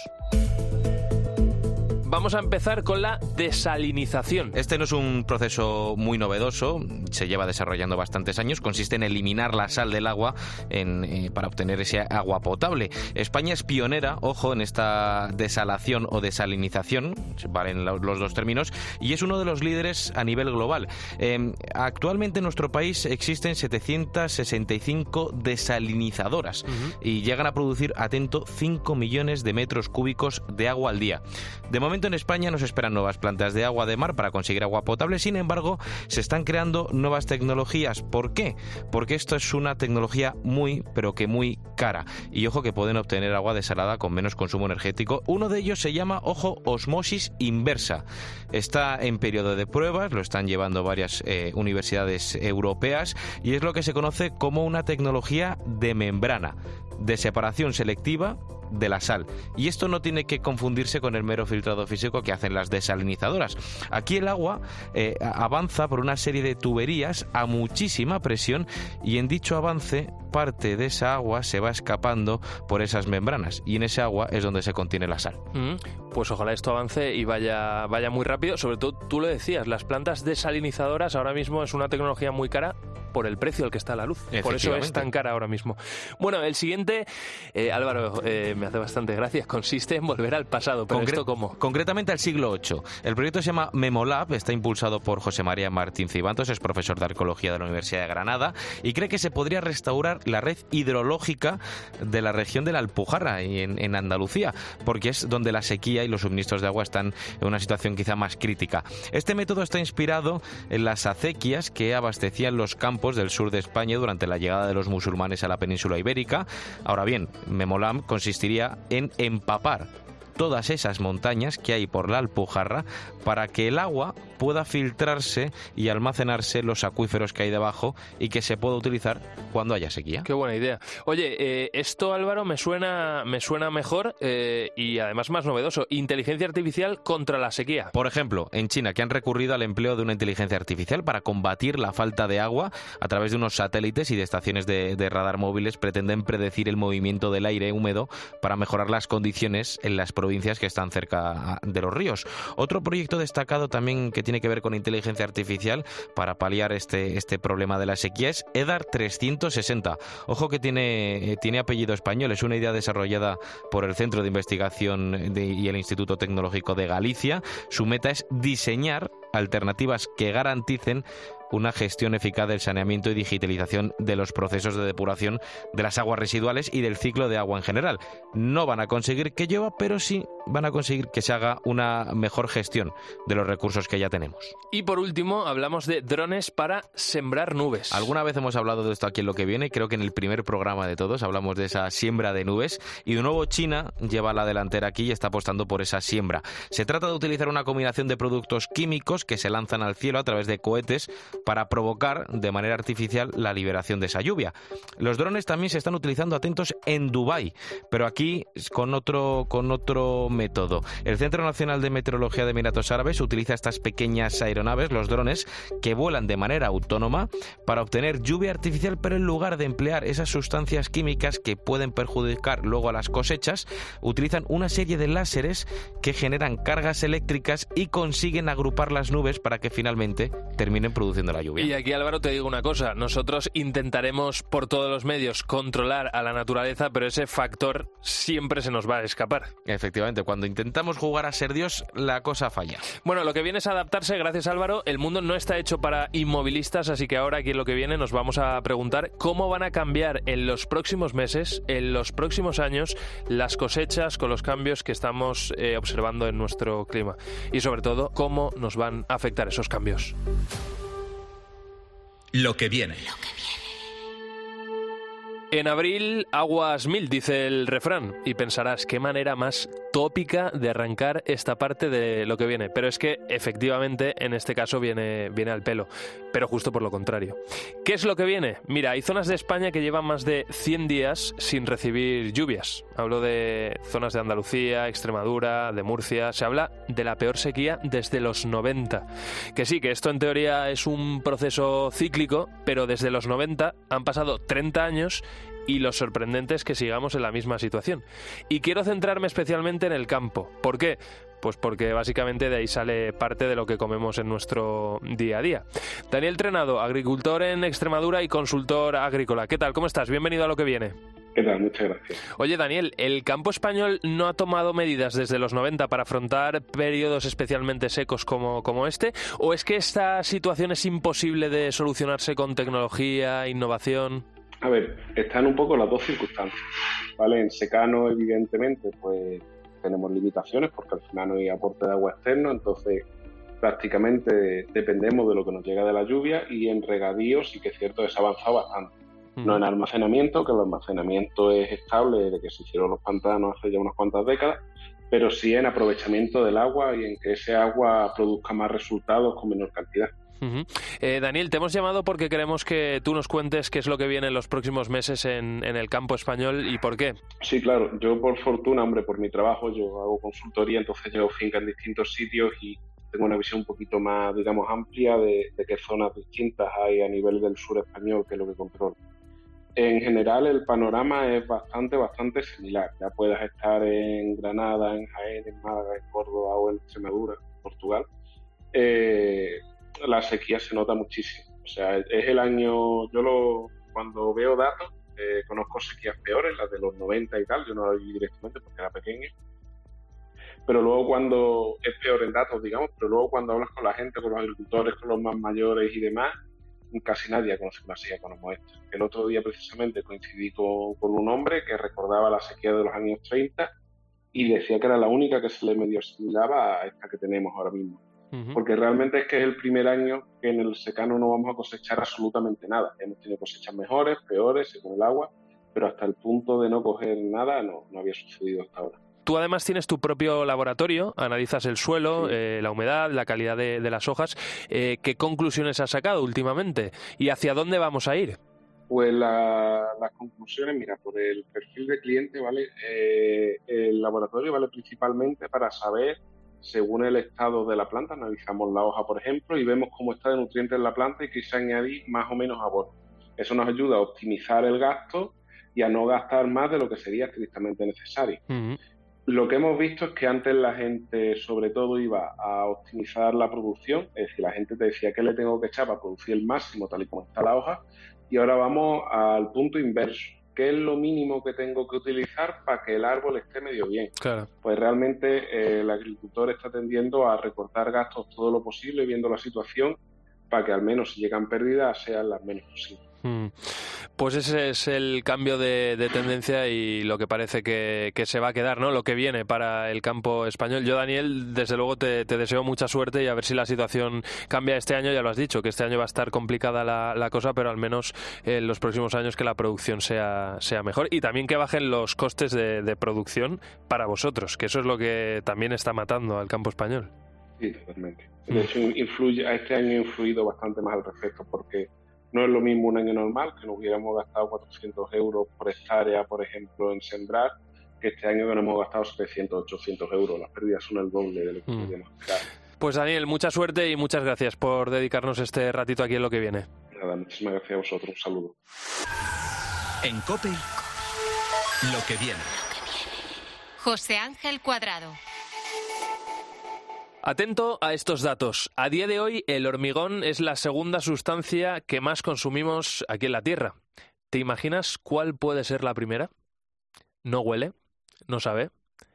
Vamos a empezar con la desalinización. Este no es un proceso muy novedoso, se lleva desarrollando bastantes años. Consiste en eliminar la sal del agua eh, para obtener ese agua potable. España es pionera, ojo, en esta desalación o desalinización, valen los dos términos, y es uno de los líderes a nivel global. Em, actualmente en nuestro país existen 765 desalinizadoras y llegan a producir, atento, 5 millones de metros cúbicos de agua al día. De momento en España nos esperan nuevas plantas de agua de mar para conseguir agua potable, sin embargo, se están creando nuevas tecnologías. ¿Por qué? Porque esto es una tecnología muy, pero que muy cara. Y ojo que pueden obtener agua desalada con menos consumo energético. Uno de ellos se llama, ojo, osmosis inversa. Está en periodo de pruebas, lo están llevando varias eh, universidades europeas y es lo que se conoce como una tecnología de membrana, de separación selectiva de la sal. Y esto no tiene que confundirse con el mero filtrado físico que hacen las desalinizadoras. Aquí el agua eh, avanza por una serie de tuberías a muchísima presión y en dicho avance parte de esa agua se va escapando por esas membranas y en ese agua es donde se contiene la sal. Mm, pues ojalá esto avance y vaya, vaya muy rápido. Sobre todo, tú lo decías, las plantas desalinizadoras ahora mismo es una tecnología muy cara por el precio al que está la luz. Por eso es tan cara ahora mismo. Bueno, el siguiente, eh, Álvaro, eh, me hace bastante gracia, consiste en volver al pasado. ¿Pero esto cómo? Concretamente al siglo VIII. El proyecto se llama Memolab, está impulsado por José María Martín Cibantos, es profesor de arqueología de la Universidad de Granada y cree que se podría restaurar la red hidrológica de la región de la Alpujarra y en, en Andalucía, porque es donde la sequía y los suministros de agua están en una situación quizá más crítica. Este método está inspirado en las acequias que abastecían los campos del sur de España durante la llegada de los musulmanes a la península ibérica. Ahora bien, Memolam consistiría en empapar todas esas montañas que hay por la Alpujarra para que el agua pueda filtrarse y almacenarse los acuíferos que hay debajo y que se pueda utilizar cuando haya sequía. Qué buena idea. Oye, eh, esto Álvaro me suena, me suena mejor eh, y además más novedoso. Inteligencia artificial contra la sequía. Por ejemplo, en China, que han recurrido al empleo de una inteligencia artificial para combatir la falta de agua a través de unos satélites y de estaciones de, de radar móviles, pretenden predecir el movimiento del aire húmedo para mejorar las condiciones en las provincias que están cerca de los ríos. Otro proyecto destacado también que tiene que ver con inteligencia artificial para paliar este, este problema de la sequía es EDAR 360. Ojo que tiene, eh, tiene apellido español, es una idea desarrollada por el Centro de Investigación y el Instituto Tecnológico de Galicia. Su meta es diseñar alternativas que garanticen una gestión eficaz del saneamiento y digitalización de los procesos de depuración de las aguas residuales y del ciclo de agua en general. No van a conseguir que llueva, pero sí van a conseguir que se haga una mejor gestión de los recursos que ya tenemos. Y por último, hablamos de drones para sembrar nubes. Alguna vez hemos hablado de esto aquí en lo que viene, creo que en el primer programa de todos hablamos de esa siembra de nubes y de nuevo China lleva la delantera aquí y está apostando por esa siembra. Se trata de utilizar una combinación de productos químicos que se lanzan al cielo a través de cohetes para provocar de manera artificial la liberación de esa lluvia. Los drones también se están utilizando atentos en Dubái, pero aquí con otro, con otro método. El Centro Nacional de Meteorología de Emiratos Árabes utiliza estas pequeñas aeronaves, los drones, que vuelan de manera autónoma para obtener lluvia artificial, pero en lugar de emplear esas sustancias químicas que pueden perjudicar luego a las cosechas, utilizan una serie de láseres que generan cargas eléctricas y consiguen agrupar las nubes para que finalmente terminen produciendo la lluvia. Y aquí Álvaro te digo una cosa, nosotros intentaremos por todos los medios controlar a la naturaleza, pero ese factor siempre se nos va a escapar. Efectivamente, cuando intentamos jugar a ser Dios, la cosa falla. Bueno, lo que viene es adaptarse, gracias Álvaro, el mundo no está hecho para inmovilistas, así que ahora aquí en lo que viene nos vamos a preguntar cómo van a cambiar en los próximos meses, en los próximos años, las cosechas con los cambios que estamos eh, observando en nuestro clima y sobre todo cómo nos van a afectar esos cambios. Lo que viene. En abril, aguas mil, dice el refrán, y pensarás qué manera más tópica de arrancar esta parte de lo que viene. Pero es que efectivamente en este caso viene, viene al pelo, pero justo por lo contrario. ¿Qué es lo que viene? Mira, hay zonas de España que llevan más de 100 días sin recibir lluvias. Hablo de zonas de Andalucía, Extremadura, de Murcia. Se habla de la peor sequía desde los 90. Que sí, que esto en teoría es un proceso cíclico, pero desde los 90 han pasado 30 años y lo sorprendente es que sigamos en la misma situación. Y quiero centrarme especialmente en el campo. ¿Por qué? Pues porque básicamente de ahí sale parte de lo que comemos en nuestro día a día. Daniel Trenado, agricultor en Extremadura y consultor agrícola. ¿Qué tal? ¿Cómo estás? Bienvenido a lo que viene. ¿Qué tal? Muchas gracias. Oye, Daniel, ¿el campo español no ha tomado medidas desde los 90 para afrontar periodos especialmente secos como, como este? ¿O es que esta situación es imposible de solucionarse con tecnología, innovación? A ver, están un poco las dos circunstancias, ¿vale? En secano, evidentemente, pues tenemos limitaciones porque al final no hay aporte de agua externo, entonces prácticamente dependemos de lo que nos llega de la lluvia y en regadío sí que es cierto que se ha avanzado bastante. No en almacenamiento, que el almacenamiento es estable desde que se hicieron los pantanos hace ya unas cuantas décadas, pero sí en aprovechamiento del agua y en que ese agua produzca más resultados con menor cantidad. Eh, Daniel, te hemos llamado porque queremos que tú nos cuentes qué es lo que viene en los próximos meses en, el campo español y por qué. Sí, claro. Yo, por fortuna, hombre, por mi trabajo, yo hago consultoría, entonces llevo finca en distintos sitios y tengo una visión un poquito más, digamos, amplia de, qué zonas distintas hay a nivel del sur español, que es lo que controlo. En general, el panorama es bastante, bastante similar. Ya puedas estar en Granada, en Jaén, en Málaga, en Córdoba o en Extremadura, Portugal. Eh, la sequía se nota muchísimo. O sea, es el año, yo lo, cuando veo datos, eh, conozco sequías peores, las de los 90 y tal, yo no la vi directamente porque era pequeño. Pero luego cuando, es peor en datos, digamos, pero luego cuando hablas con la gente, con los agricultores, con los más mayores y demás, casi nadie conoce una sequía como esta. El otro día precisamente coincidí con, con, un hombre que recordaba la sequía de los años 30 y decía que era la única que se le medio asimilaba a esta que tenemos ahora mismo porque realmente es que es el primer año que en el secano no vamos a cosechar absolutamente nada. Hemos tenido cosechas mejores, peores, según el agua, pero hasta el punto de no coger nada no, no había sucedido hasta ahora. Tú además tienes tu propio laboratorio, analizas el suelo, eh, la humedad, la calidad de, las hojas. Eh, ¿Qué conclusiones has sacado últimamente y hacia dónde vamos a ir? Pues las conclusiones, mira, por el perfil de cliente, ¿vale? Eh, el laboratorio vale principalmente para saber según el estado de la planta, analizamos la hoja, por ejemplo, y vemos cómo está de nutrientes la planta y quise añadir más o menos abono. Eso nos ayuda a optimizar el gasto y a no gastar más de lo que sería estrictamente necesario. Lo que hemos visto es que antes la gente sobre todo iba a optimizar la producción, es decir, la gente te decía que le tengo que echar para producir el máximo tal y como está la hoja, y ahora vamos al punto inverso ¿qué es lo mínimo que tengo que utilizar para que el árbol esté medio bien? Claro. Pues realmente eh, el agricultor está tendiendo a recortar gastos todo lo posible, viendo la situación, para que al menos si llegan pérdidas sean las menos posibles. Mm. Pues ese es el cambio de, tendencia y lo que parece que, se va a quedar, ¿no? Lo que viene para el campo español. Yo, Daniel, desde luego te, deseo mucha suerte y a ver si la situación cambia este año. Ya lo has dicho, que este año va a estar complicada la, cosa, pero al menos en los próximos años que la producción sea, sea mejor y también que bajen los costes de, de producción para vosotros, que eso es lo que también está matando al campo español. Sí, totalmente. De hecho, influye, a este año ha influido bastante más al respecto porque no es lo mismo un año normal, que nos hubiéramos gastado 400 euros por hectárea, por ejemplo, en sembrar, que este año que nos hemos gastado 700, 800 euros. Las pérdidas son el doble de lo que mm. Pues Daniel, mucha suerte y muchas gracias por dedicarnos este ratito aquí en lo que viene. Nada, muchísimas gracias a vosotros. Un saludo. En COPE, lo que viene. José Ángel Cuadrado. Atento a estos datos. A día de hoy, el hormigón es la segunda sustancia que más consumimos aquí en la Tierra. ¿Te imaginas cuál puede ser la primera? No huele, no sabe.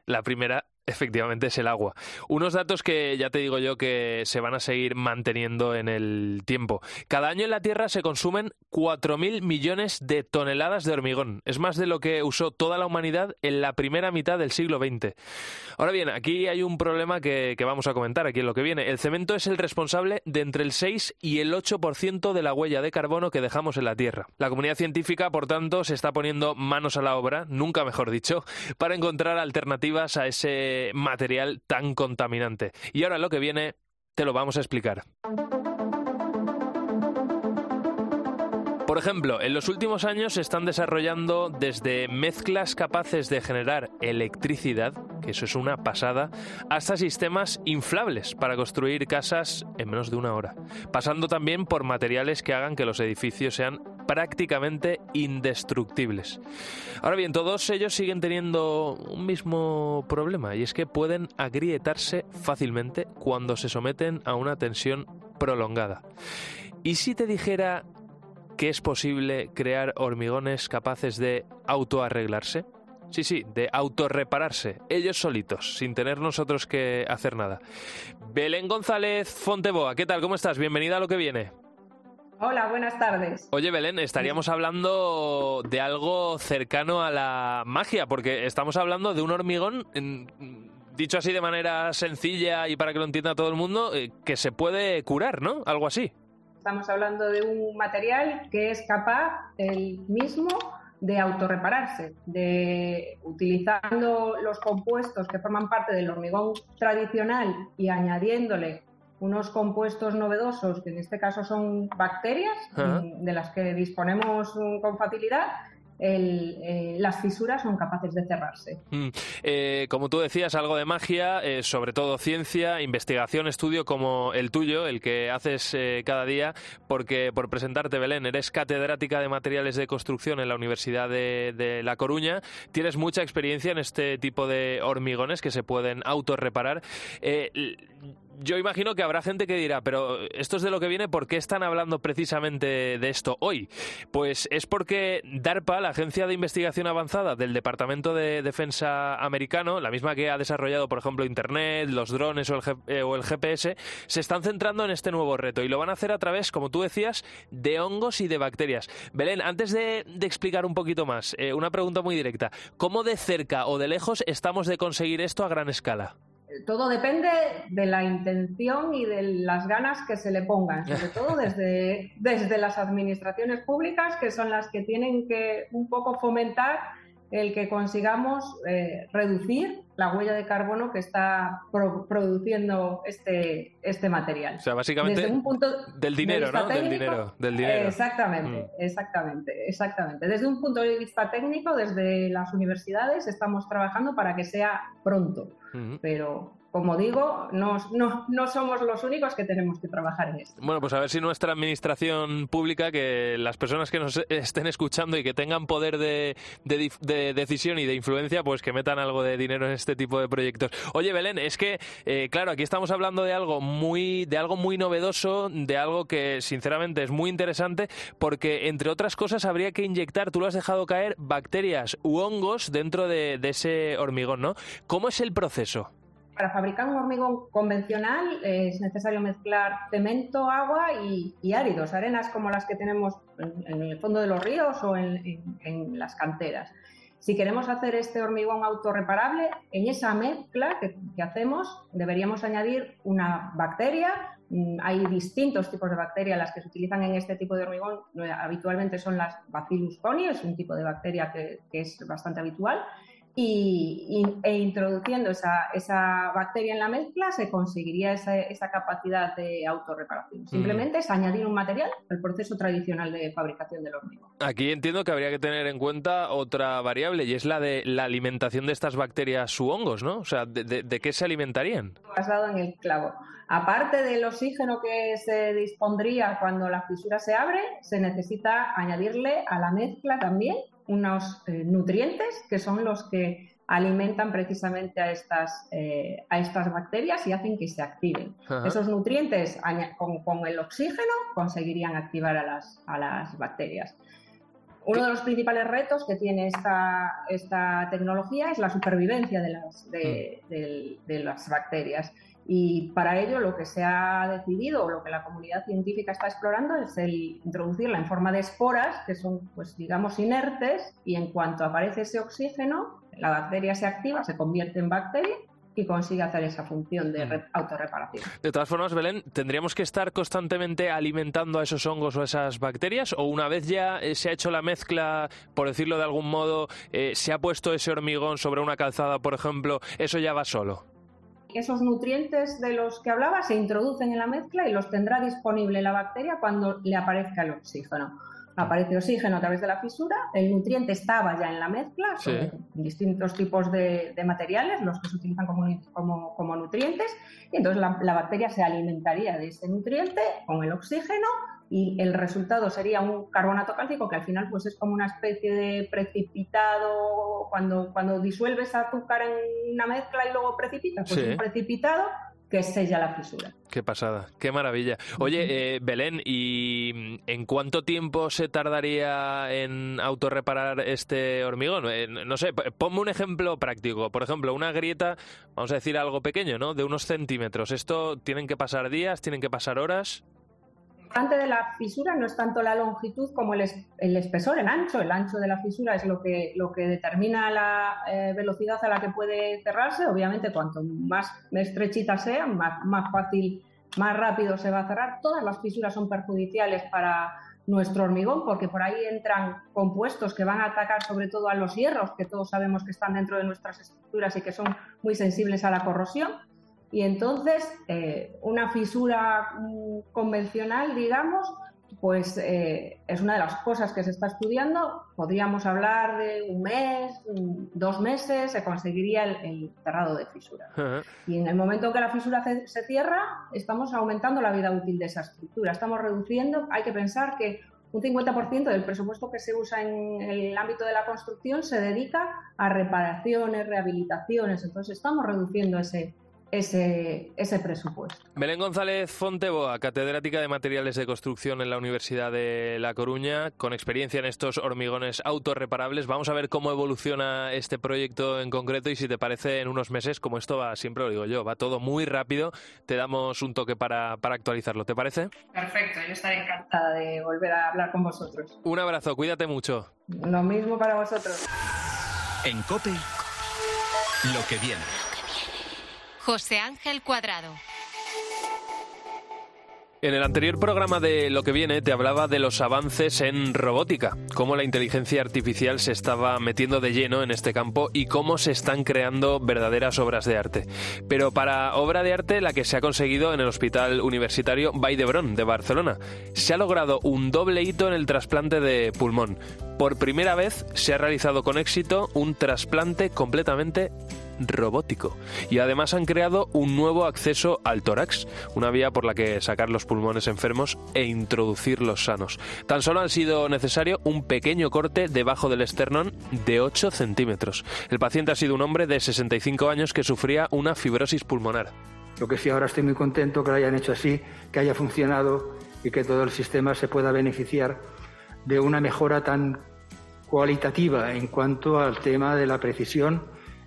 La primera Efectivamente es el agua. Unos datos que ya te digo yo que se van a seguir manteniendo en el tiempo. Cada año en la Tierra se consumen 4.000 millones de toneladas de hormigón. Es más de lo que usó toda la humanidad en la primera mitad del siglo XX. Ahora bien, aquí hay un problema que, vamos a comentar aquí en lo que viene. El cemento es el responsable de entre el 6 y el 8% de la huella de carbono que dejamos en la Tierra. La comunidad científica, por tanto, se está poniendo manos a la obra, nunca mejor dicho, para encontrar alternativas a ese material tan contaminante. Y ahora lo que viene te lo vamos a explicar. Por ejemplo, en los últimos años se están desarrollando desde mezclas capaces de generar electricidad, que eso es una pasada, hasta sistemas inflables para construir casas en menos de una hora, pasando también por materiales que hagan que los edificios sean prácticamente indestructibles. Ahora bien, todos ellos siguen teniendo un mismo problema y es que pueden agrietarse fácilmente cuando se someten a una tensión prolongada. ¿Y si te dijera que es posible crear hormigones capaces de autoarreglarse? Sí, sí, de autorrepararse, ellos solitos, sin tener nosotros que hacer nada. Belén González Fonteboa, ¿qué tal? ¿Cómo estás? Bienvenida a lo que viene. Hola, buenas tardes. Oye, Belén, estaríamos hablando de algo cercano a la magia, porque estamos hablando de un hormigón, dicho así de manera sencilla y para que lo entienda todo el mundo, eh, que se puede curar, ¿no? Algo así. Estamos hablando de un material que es capaz el mismo de autorrepararse, de utilizando los compuestos que forman parte del hormigón tradicional y añadiéndole unos compuestos novedosos, que en este caso son bacterias, de las que disponemos con facilidad, eh, las fisuras son capaces de cerrarse. Mm. Eh, como tú decías, algo de magia, eh, sobre todo ciencia, investigación, estudio como el tuyo, el que haces cada día, porque por presentarte, Belén, eres catedrática de materiales de construcción en la Universidad de, de La Coruña, tienes mucha experiencia en este tipo de hormigones que se pueden autorreparar yo imagino que habrá gente que dirá, pero esto es de lo que viene, ¿por qué están hablando precisamente de esto hoy? Pues es porque DARPA, la Agencia de Investigación Avanzada del Departamento de Defensa americano, la misma que ha desarrollado, por ejemplo, Internet, los drones o el, eh, GPS, se están centrando en este nuevo reto y lo van a hacer a través, como tú decías, de hongos y de bacterias. Belén, antes de, explicar un poquito más, eh, una pregunta muy directa. ¿Cómo de cerca o de lejos estamos de conseguir esto a gran escala? Todo depende de la intención y de las ganas que se le pongan, sobre todo desde, desde las administraciones públicas, que son las que tienen que un poco fomentar el que consigamos eh, reducir la huella de carbono que está produciendo este, este material. O sea, básicamente un punto del dinero, ¿no? del dinero, del dinero. Exactamente, mm. exactamente, exactamente. Desde un punto de vista técnico, desde las universidades estamos trabajando para que sea pronto, pero como digo, no, no, somos los únicos que tenemos que trabajar en esto. Bueno, pues a ver si nuestra administración pública, que las personas que nos estén escuchando y que tengan poder de, decisión y de influencia, pues que metan algo de dinero en este tipo de proyectos. Oye, Belén, es que, eh, claro, aquí estamos hablando de algo muy, de algo muy novedoso, de algo que sinceramente es muy interesante, porque entre otras cosas habría que inyectar, tú lo has dejado caer, bacterias u hongos dentro de, de ese hormigón, ¿no? ¿Cómo es el proceso? Para fabricar un hormigón convencional es necesario mezclar cemento, agua y, áridos, arenas como las que tenemos en, el fondo de los ríos o en, las canteras. Si queremos hacer este hormigón autorreparable, en esa mezcla que, hacemos deberíamos añadir una bacteria. Mm, hay distintos tipos de bacterias las que se utilizan en este tipo de hormigón. Habitualmente son las Bacillus coni, es un tipo de bacteria que es bastante habitual y, e introduciendo esa, esa, bacteria en la mezcla se conseguiría esa, esa capacidad de autorreparación. Mm. Simplemente es añadir un material al proceso tradicional de fabricación del hormigón. Aquí entiendo que habría que tener en cuenta otra variable y es la de la alimentación de estas bacterias u hongos, ¿no? O sea, ¿de, de, qué se alimentarían? Has dado en el clavo. Aparte del oxígeno que se dispondría cuando la fisura se abre, se necesita añadirle a la mezcla también unos eh, nutrientes que son los que alimentan precisamente a estas, eh, a estas bacterias y hacen que se activen. Esos nutrientes con, el oxígeno conseguirían activar a las, a las bacterias. Uno de los principales retos que tiene esta, esta tecnología es la supervivencia de las, de, mm. de las bacterias. Y para ello lo que se ha decidido o lo que la comunidad científica está explorando es el introducirla en forma de esporas, que son, pues digamos, inertes, y en cuanto aparece ese oxígeno, la bacteria se activa, se convierte en bacteria y consigue hacer esa función de mm. autorreparación. De todas formas, Belén, ¿tendríamos que estar constantemente alimentando a esos hongos o a esas bacterias? ¿O una vez ya eh, se ha hecho la mezcla, por decirlo de algún modo, eh, se ha puesto ese hormigón sobre una calzada, por ejemplo, eso ya va solo? Esos nutrientes de los que hablaba se introducen en la mezcla y los tendrá disponible la bacteria cuando le aparezca el oxígeno. Aparece oxígeno a través de la fisura, el nutriente estaba ya en la mezcla, son distintos tipos de, materiales los que se utilizan como, como, nutrientes, y entonces la, la bacteria se alimentaría de ese nutriente con el oxígeno y el resultado sería un carbonato cálcico que al final pues es como una especie de precipitado cuando, cuando disuelves azúcar en una mezcla y luego precipita, pues un precipitado que sella la fisura. Qué pasada, qué maravilla. Oye, eh, Belén, ¿y en cuánto tiempo se tardaría en autorreparar este hormigón? Eh, no sé, ponme un ejemplo práctico. Por ejemplo, una grieta, vamos a decir algo pequeño, ¿no? De unos centímetros. ¿Esto tienen que pasar días, tienen que pasar horas? De la fisura no es tanto la longitud como el, espesor, el ancho. El ancho de la fisura es lo que, lo que determina la eh, velocidad a la que puede cerrarse. Obviamente, cuanto más estrechita sea, más, más fácil, más rápido se va a cerrar. Todas las fisuras son perjudiciales para nuestro hormigón porque por ahí entran compuestos que van a atacar sobre todo a los hierros, que todos sabemos que están dentro de nuestras estructuras y que son muy sensibles a la corrosión. Y entonces, eh, una fisura mm, convencional, digamos, pues eh, es una de las cosas que se está estudiando. Podríamos hablar de un mes, dos meses, se conseguiría el, cerrado de fisura. Y en el momento en que la fisura se, cierra, estamos aumentando la vida útil de esa estructura. Estamos reduciendo, hay que pensar que un 50% del presupuesto que se usa en el ámbito de la construcción se dedica a reparaciones, rehabilitaciones. Entonces estamos reduciendo ese, ese, ese presupuesto. Belén González Fonteboa, catedrática de materiales de construcción en la Universidad de La Coruña, con experiencia en estos hormigones autorreparables. Vamos a ver cómo evoluciona este proyecto en concreto y si te parece en unos meses, como esto va, siempre lo digo yo, va todo muy rápido, te damos un toque para, para actualizarlo. ¿Te parece? Perfecto, yo estaré encantada de volver a hablar con vosotros. Un abrazo, cuídate mucho. Lo mismo para vosotros. En COPE, lo que viene. José Ángel Cuadrado. En el anterior programa de Lo que viene te hablaba de los avances en robótica, cómo la inteligencia artificial se estaba metiendo de lleno en este campo y cómo se están creando verdaderas obras de arte. Pero para obra de arte la que se ha conseguido en el Hospital Universitario Vall de Barcelona, se ha logrado un doble hito en el trasplante de pulmón. Por primera vez se ha realizado con éxito un trasplante completamente robótico. Y además han creado un nuevo acceso al tórax, una vía por la que sacar los pulmones enfermos e introducirlos sanos. Tan solo ha sido necesario un pequeño corte debajo del esternón de 8 centímetros. El paciente ha sido un hombre de 65 años que sufría una fibrosis pulmonar. Lo que sí ahora estoy muy contento que lo hayan hecho así, que haya funcionado y que todo el sistema se pueda beneficiar de una mejora tan cualitativa en cuanto al tema de la precisión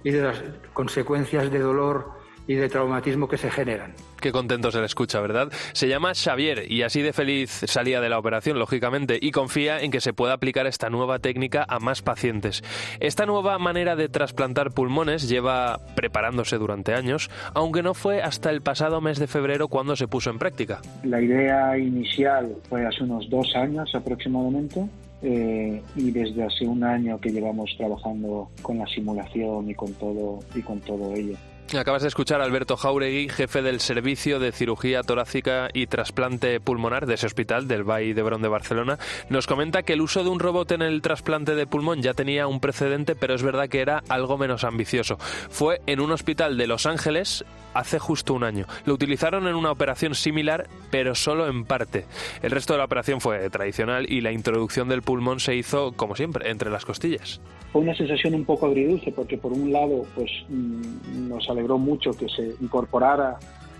y de las consecuencias de dolor y de traumatismo que se generan. Qué contento se le escucha, ¿verdad? Se llama Xavier y así de feliz salía de la operación, lógicamente, y confía en que se pueda aplicar esta nueva técnica a más pacientes. Esta nueva manera de trasplantar pulmones lleva preparándose durante años, aunque no fue hasta el pasado mes de febrero cuando se puso en práctica. La idea inicial fue hace unos dos años aproximadamente eh, y desde hace un año que llevamos trabajando con la simulación y con todo y con todo ello. Acabas de escuchar a Alberto Jauregui, jefe del Servicio de Cirugía Torácica y Trasplante Pulmonar de ese hospital, del Vall d'Hebron de Barcelona. Nos comenta que el uso de un robot en el trasplante de pulmón ya tenía un precedente, pero es verdad que era algo menos ambicioso. Fue en un hospital de Los Ángeles hace justo un año. Lo utilizaron en una operación similar, pero solo en parte. El resto de la operación fue tradicional y la introducción del pulmón se hizo, como siempre, entre las costillas fue una sensación un poco agridulce porque por un lado pues mm, nos alegró mucho que se incorporara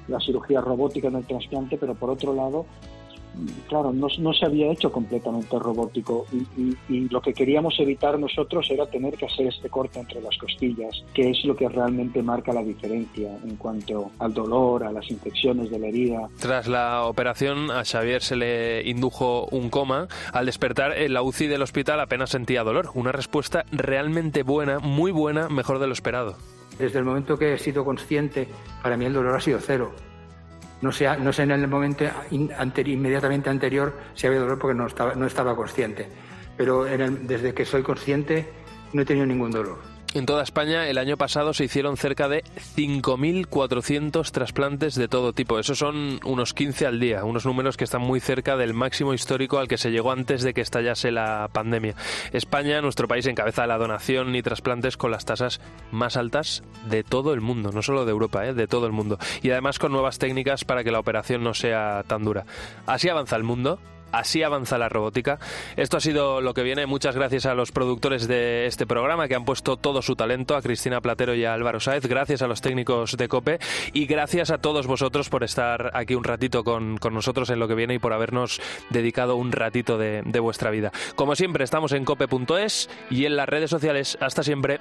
la cirugía robótica en el trasplante, pero por otro lado claro, no, no, se había hecho completamente robótico y, lo que queríamos evitar nosotros era tener que hacer este corte entre las costillas, que es lo que realmente marca la diferencia en cuanto al dolor, a las infecciones de la herida. Tras la operación a Xavier se le indujo un coma. Al despertar en la UCI del hospital apenas sentía dolor. Una respuesta realmente buena, muy buena, mejor de lo esperado. Desde el momento que he sido consciente, para mí el dolor ha sido cero. No sé, no sé en el momento inmediatamente anterior si había dolor porque no estaba, no estaba consciente. Pero desde que soy consciente no he tenido ningún dolor. En toda España el año pasado se hicieron cerca de 5.400 trasplantes de todo tipo. Esos son unos 15 al día, unos números que están muy cerca del máximo histórico al que se llegó antes de que estallase la pandemia. España, nuestro país, encabeza la donación y trasplantes con las tasas más altas de todo el mundo, no solo de Europa, ¿eh? de todo el mundo. Y además con nuevas técnicas para que la operación no sea tan dura. Así avanza el mundo Así avanza la robótica. Esto ha sido lo que viene. Muchas gracias a los productores de este programa que han puesto todo su talento, a Cristina Platero y a Álvaro Sáez. Gracias a los técnicos de COPE y gracias a todos vosotros por estar aquí un ratito con, nosotros en lo que viene y por habernos dedicado un ratito de, de vuestra vida. Como siempre, estamos en cope.es y en las redes sociales. Hasta siempre.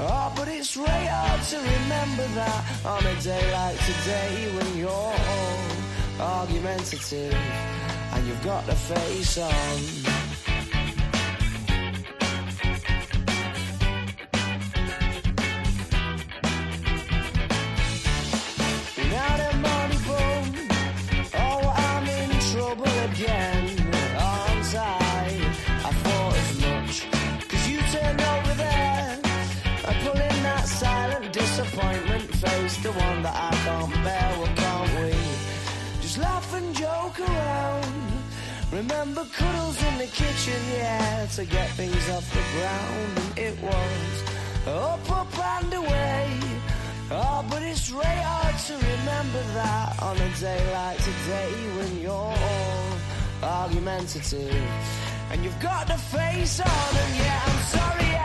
Oh, but it's really hard to remember that on a day like today when you're all argumentative and you've got a face on. Remember cuddles in the kitchen, yeah, to get things off the ground. And it was up, up and away. Oh, but it's really hard to remember that on a day like today when you're all argumentative. And you've got the face on, and yeah, I'm sorry.